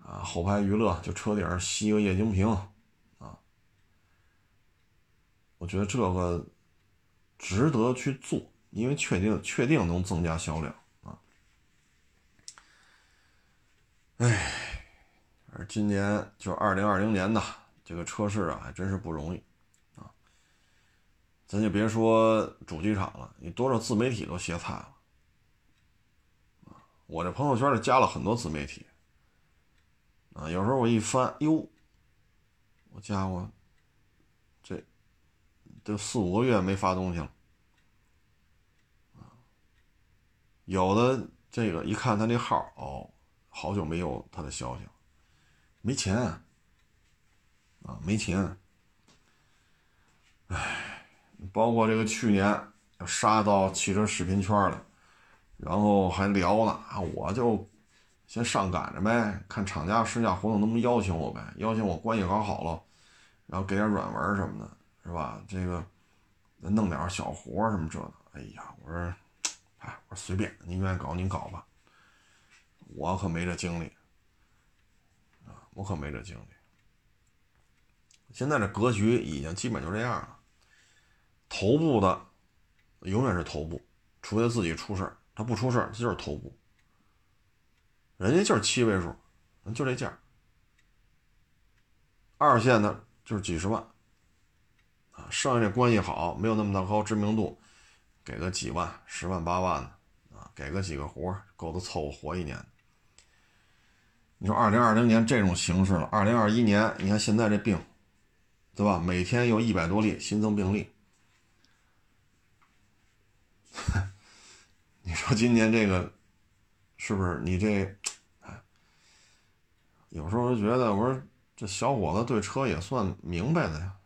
啊，后排娱乐就车顶吸个液晶屏，啊，我觉得这个值得去做，因为确定确定能增加销量啊。哎，而今年就二零二零年呐，这个车市啊，还真是不容易啊。咱就别说主机厂了，你多少自媒体都歇菜了。我这朋友圈里加了很多自媒体，啊，有时候我一翻，哟，我家伙，这都四五个月没发东西了，有的这个一看他那号，哦，好久没有他的消息了，没钱，啊没钱，唉，包括这个去年杀到汽车视频圈了。然后还聊呢啊，我就先上赶着呗，看厂家试驾活动能不能邀请我呗，邀请我关系搞好了，然后给点软文什么的，是吧？这个弄点小活什么这的，哎呀，我说，哎，我说随便，您愿意搞您搞吧，我可没这精力啊，我可没这精力。现在这格局已经基本就这样了，头部的永远是头部，除非自己出事儿，他不出事儿就是头部。人家就是七位数，就这价。二线的就是几十万，啊，剩下这关系好，没有那么大高知名度，给个几万、十万、八万的，啊，给个几个活够他凑合活一年。你说二零二零年这种形势了，二零二一年你看现在这病，对吧？每天有一百多例新增病例，<laughs> 你说今年这个是不是？你这，有时候觉得我说这小伙子对车也算明白的呀，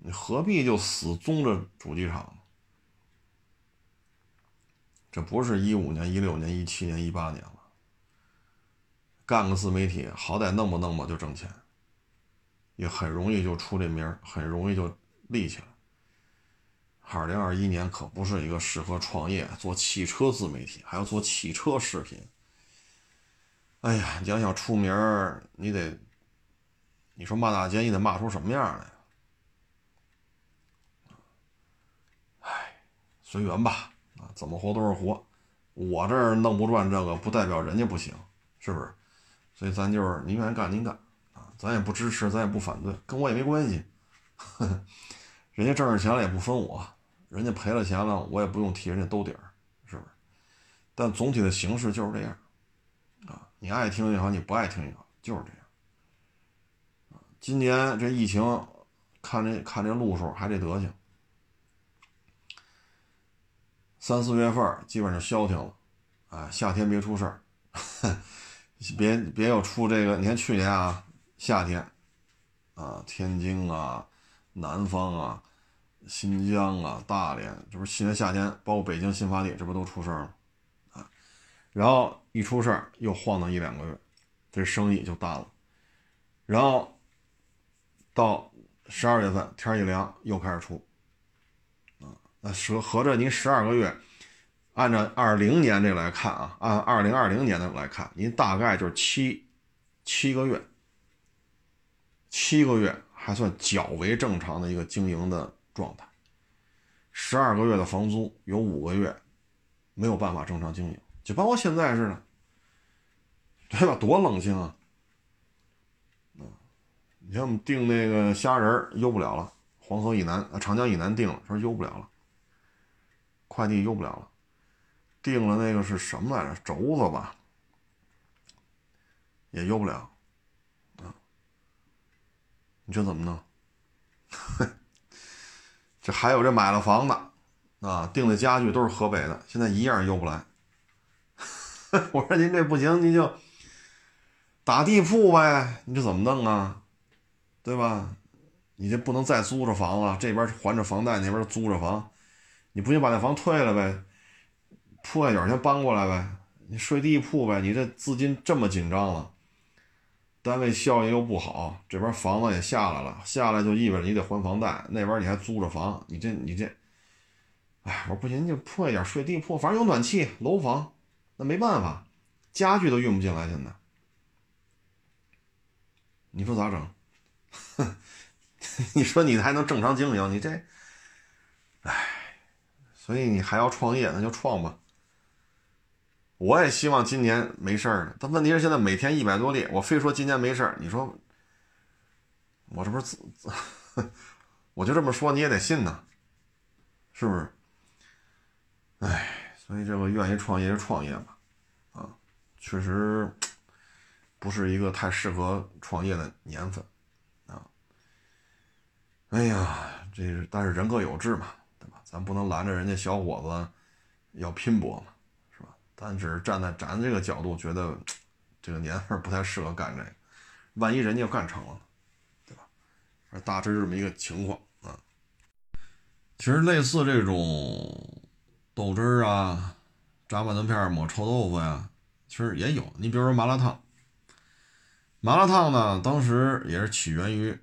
你何必就死忠着主机厂？这不是一五年、一六年、一七年、一八年了。干个自媒体，好歹弄吧弄吧就挣钱，也很容易就出这名很容易就立起来。二零二一年可不是一个适合创业、做汽车自媒体，还要做汽车视频。哎呀，你要想出名你得，你说骂大街，你得骂出什么样来呀？哎，随缘吧，啊，怎么活都是活。我这儿弄不转这个，不代表人家不行，是不是？所以咱就是您愿意干您干，咱也不支持，咱也不反对，跟我也没关系。呵 <laughs> 呵人家挣着钱了也不分我，人家赔了钱了我也不用替人家兜底儿，是不是？但总体的形式就是这样啊，你爱听也好，你不爱听也好，就是这样。今年这疫情，看这看这路数还这德行，三四月份基本上消停了，哎，夏天别出事儿。<laughs> 别别又出这个！你看去年啊，夏天，啊，天津啊，南方啊，新疆啊，大连，这不是去年夏天，包括北京新发地，这不都出事儿了啊？然后一出事儿，又晃荡一两个月，这生意就淡了。然后到十二月份，天一凉，又开始出，啊，那合合着您十二个月。按照二零年这来看啊，按二零二零年的来看，您大概就是七七个月，七个月还算较为正常的一个经营的状态。十二个月的房租有五个月没有办法正常经营，就包括现在似的，对吧？多冷清啊！你像我们订那个虾仁邮不了了，黄河以南，长江以南订了，说邮不了了，快递邮不了了。订了那个是什么来着？轴子吧，也邮不了，你说怎么弄？<laughs> 这还有这买了房的，啊，订的家具都是河北的，现在一样邮不来。<laughs> 我说您这不行，您就打地铺呗，你这怎么弄啊？对吧？你这不能再租着房了，这边还着房贷，那边租着房，你不行把那房退了呗。铺盖角先搬过来呗，你睡地铺呗，你这资金这么紧张了，单位效益又不好，这边房子也下来了，下来就意味着你得还房贷，那边你还租着房，你这你这，哎，我说不行，就破一点睡地铺，反正有暖气，楼房，那没办法，家具都运不进来，现在，你说咋整？哼，<laughs> 你说你还能正常经营？你这，哎，所以你还要创业，那就创吧。我也希望今年没事儿，但问题是现在每天一百多例，我非说今年没事儿，你说我这不是自，<laughs> 我就这么说你也得信呐，是不是？哎，所以这个愿意创业就创业吧，啊，确实不是一个太适合创业的年份，啊，哎呀，这是但是人各有志嘛，对吧？咱不能拦着人家小伙子要拼搏嘛。咱只是站在咱这个角度，觉得这个年份不太适合干这个，万一人家干成了呢，对吧？大致这么一个情况啊。其实类似这种豆汁儿啊、炸馒头片、抹臭豆腐呀，其实也有。你比如说麻辣烫，麻辣烫呢，当时也是起源于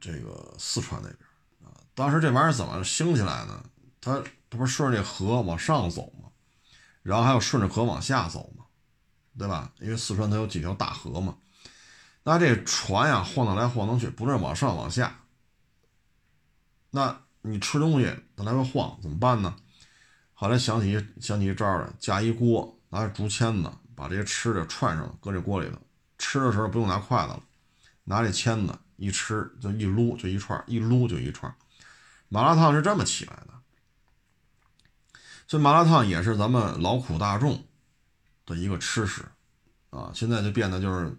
这个四川那边啊。当时这玩意儿怎么兴起来呢？它它不是顺着这河往上走吗？然后还要顺着河往下走嘛，对吧？因为四川它有几条大河嘛，那这船呀晃荡来晃荡去，不论往上往下，那你吃东西它来回晃怎么办呢？后来想起想起一招来，架一锅，拿竹签子把这些吃的串上，搁这锅里头。吃的时候不用拿筷子了，拿这签子一吃就一撸就一串，一撸就一串。麻辣烫是这么起来的，所以麻辣烫也是咱们劳苦大众的一个吃食啊。现在就变得就是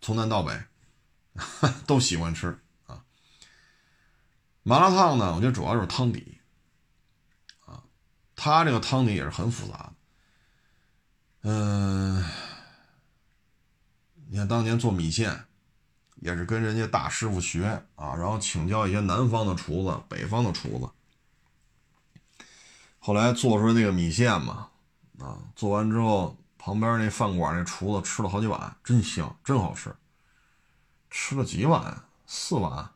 从南到北 <laughs> 都喜欢吃啊。麻辣烫呢，我觉得主要就是汤底啊，它这个汤底也是很复杂的，嗯。你看当年做米线，也是跟人家大师傅学啊，然后请教一些南方的厨子、北方的厨子。后来做出来那个米线嘛，啊，做完之后，旁边那饭馆那厨子吃了好几碗，真香，真好吃。吃了几碗？四碗？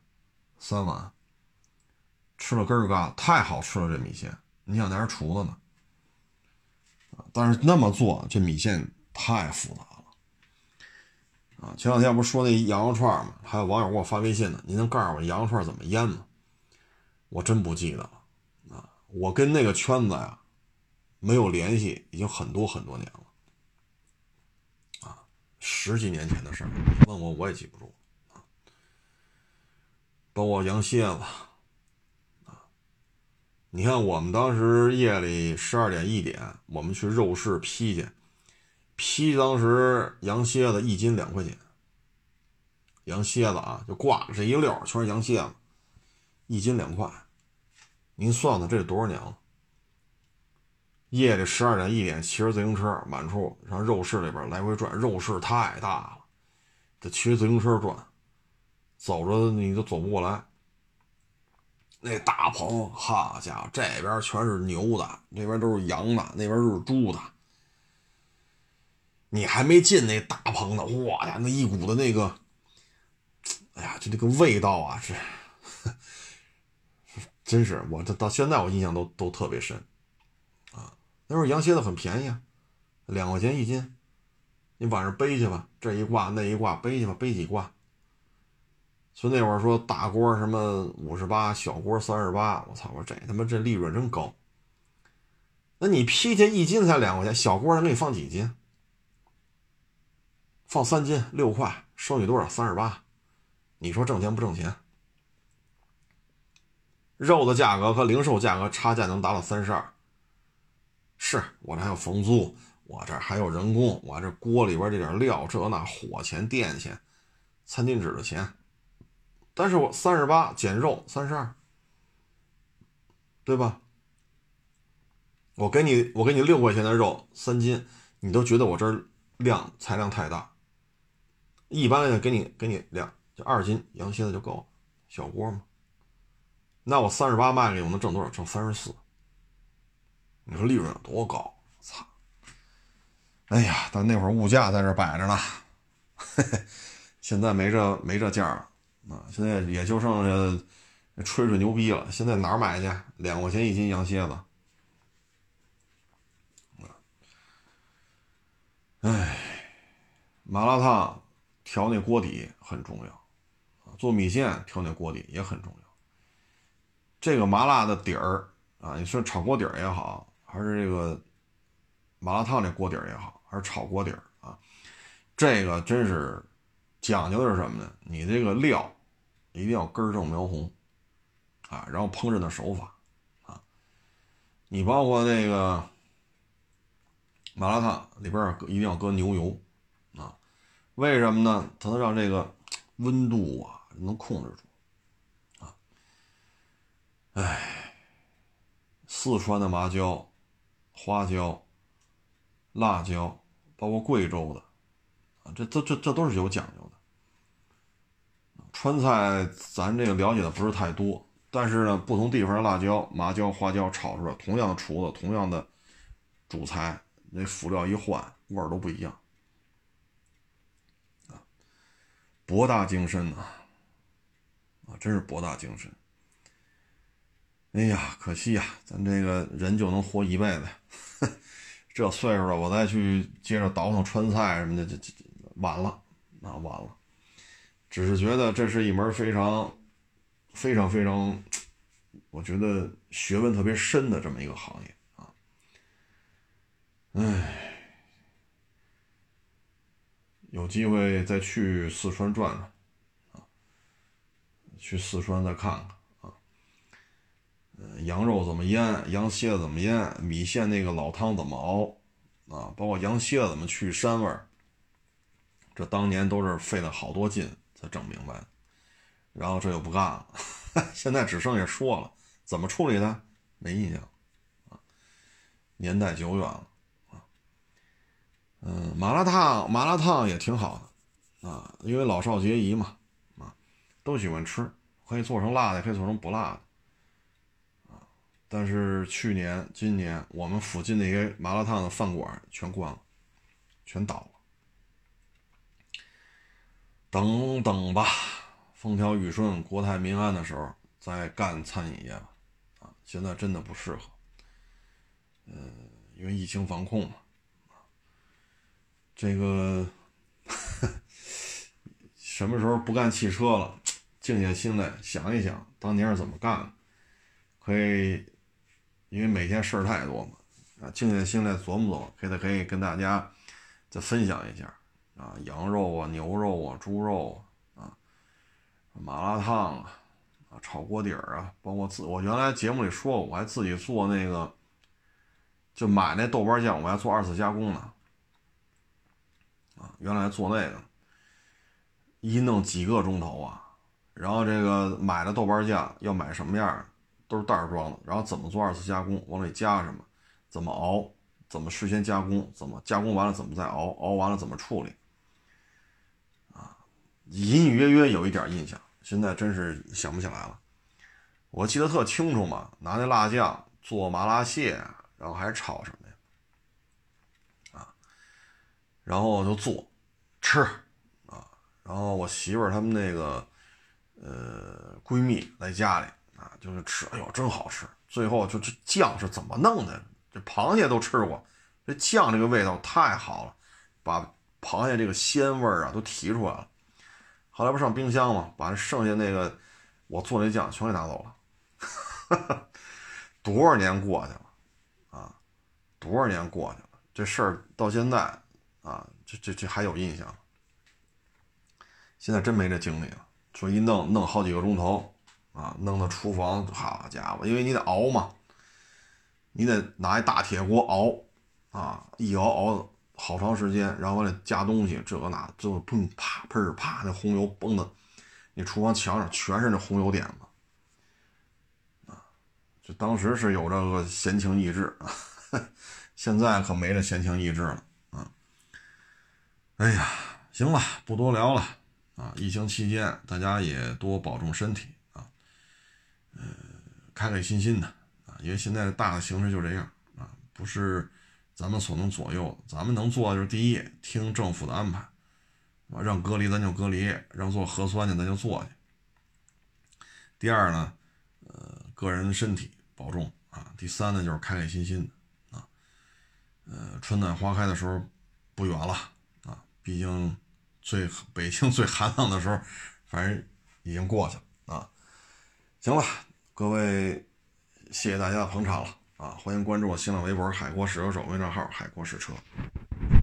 三碗？吃了根儿嘎，太好吃了这米线。你想那是厨子呢？但是那么做这米线太复杂了。啊，前两天不是说那羊肉串吗？还有网友给我发微信呢，您能告诉我羊肉串怎么腌吗？我真不记得。我跟那个圈子呀没有联系，已经很多很多年了。啊，十几年前的事儿，问我我也记不住。啊，包括羊蝎子。啊，你看我们当时夜里十二点一点，我们去肉市批去。批当时羊蝎子一斤两块钱，羊蝎子啊，就挂这一溜全是羊蝎子，一斤两块。您算算这得多少年了？夜里十二点一点，骑着自行车满处上肉市里边来回转，肉市太大了，得骑着自行车转，走着你都走不过来。那大棚，好家伙，这边全是牛的，那边都是羊的，那边都是猪的。你还没进那大棚呢，哇呀，那一股的那个，哎呀，就那个味道啊，是，真是我这到现在我印象都都特别深，啊，那时候羊蝎子很便宜啊，两块钱一斤，你晚上背去吧，这一挂那一挂背去吧，背几挂。所以那会儿说大锅什么五十八，小锅三十八，我操，我这他妈这利润真高。那你批去一斤才两块钱，小锅能给你放几斤？放三斤六块，收你多少？三十八，你说挣钱不挣钱？肉的价格和零售价格差价能达到三十二。是我这还有房租，我这还有人工，我这锅里边这点料，这那火钱、电钱、餐巾纸的钱，但是我三十八减肉三十二，对吧？我给你，我给你六块钱的肉三斤，你都觉得我这量菜量太大。一般的，给你给你两就二斤羊蝎子就够了，小锅嘛。那我三十八卖给你，我能挣多少？挣三十四。你说利润有多高？操！哎呀，但那会儿物价在这摆着呢，<laughs> 现在没这没这价了啊！现在也就剩下吹吹牛逼了。现在哪儿买去？两块钱一斤羊蝎子。哎，麻辣烫。调那锅底很重要，做米线调那锅底也很重要。这个麻辣的底儿啊，你说炒锅底儿也好，还是这个麻辣烫这锅底儿也好，还是炒锅底儿啊，这个真是讲究的是什么呢？你这个料一定要根正苗红啊，然后烹饪的手法啊，你包括那个麻辣烫里边一定要搁牛油啊。为什么呢？它能让这个温度啊能控制住！哎，四川的麻椒、花椒、辣椒，包括贵州的啊，这这这这都是有讲究的。川菜咱这个了解的不是太多，但是呢，不同地方的辣椒、麻椒、花椒炒出来，同样的厨子、同样的主材，那辅料一换，味儿都不一样。博大精深呐，啊，真是博大精深。哎呀，可惜呀，咱这个人就能活一辈子，<laughs> 这岁数了，我再去接着倒腾川菜什么的，这这晚了，那，晚了。只是觉得这是一门非常、非常、非常我觉得学问特别深的这么一个行业啊。唉，有机会再去四川转转啊，去四川再看看。羊肉怎么腌？羊蝎子怎么腌？米线那个老汤怎么熬？啊，包括羊蝎子怎么去膻味儿？这当年都是费了好多劲才整明白，然后这又不干了，<laughs> 现在只剩下说了，怎么处理的？没印象，啊，年代久远了，啊，嗯，麻辣烫，麻辣烫也挺好的，啊，因为老少皆宜嘛，啊，都喜欢吃，可以做成辣的，可以做成不辣的。但是去年、今年我们附近那些麻辣烫的饭馆全关了，全倒了。等等吧，风调雨顺、国泰民安的时候再干餐饮业吧。啊，现在真的不适合。嗯，因为疫情防控嘛。这个 <laughs> 什么时候不干汽车了？静下心来想一想，当年是怎么干的，可以。因为每天事儿太多嘛，啊，静下心来琢磨琢磨，可以可以跟大家再分享一下啊，羊肉啊、牛肉啊、猪肉啊，麻辣烫啊，炒锅底儿啊，包括自我原来节目里说过，我还自己做那个，就买那豆瓣酱，我还做二次加工呢，啊，原来做那个，一弄几个钟头啊，然后这个买的豆瓣酱要买什么样？都是袋装的，然后怎么做二次加工，往里加什么，怎么熬，怎么事先加工，怎么加工完了怎么再熬，熬完了怎么处理，啊，隐隐约约有一点印象，现在真是想不起来了。我记得特清楚嘛，拿那辣酱做麻辣蟹，然后还炒什么呀，啊，然后就做吃，啊，然后我媳妇儿他们那个呃闺蜜来家里。啊，就是吃，哎呦，真好吃！最后就这酱是怎么弄的？这螃蟹都吃过，这酱这个味道太好了，把螃蟹这个鲜味儿啊都提出来了。后来不上冰箱吗，把剩下那个我做那酱全给拿走了。<laughs> 多少年过去了啊？多少年过去了？这事儿到现在啊，这这这还有印象？现在真没这精力了，说一弄弄好几个钟头。啊，弄到厨房，好家伙，因为你得熬嘛，你得拿一大铁锅熬，啊，一熬熬好长时间，然后完了加东西，这个那，最后砰啪砰啪，那红油崩的，你厨房墙上全是那红油点子，啊，就当时是有这个闲情逸致啊，<laughs> 现在可没这闲情逸致了啊。哎呀，行了，不多聊了啊，疫情期间大家也多保重身体。呃，开开心心的啊，因为现在大的形势就这样啊，不是咱们所能左右。咱们能做的就是第一，听政府的安排，啊，让隔离咱就隔离，让做核酸去咱就做去。第二呢，呃，个人身体保重啊。第三呢，就是开开心心的啊。呃，春暖花开的时候不远了啊，毕竟最北京最寒冷的时候，反正已经过去了啊。行了，各位，谢谢大家捧场了啊！欢迎关注我新浪微博“海阔试车手”微账号“海阔试车”。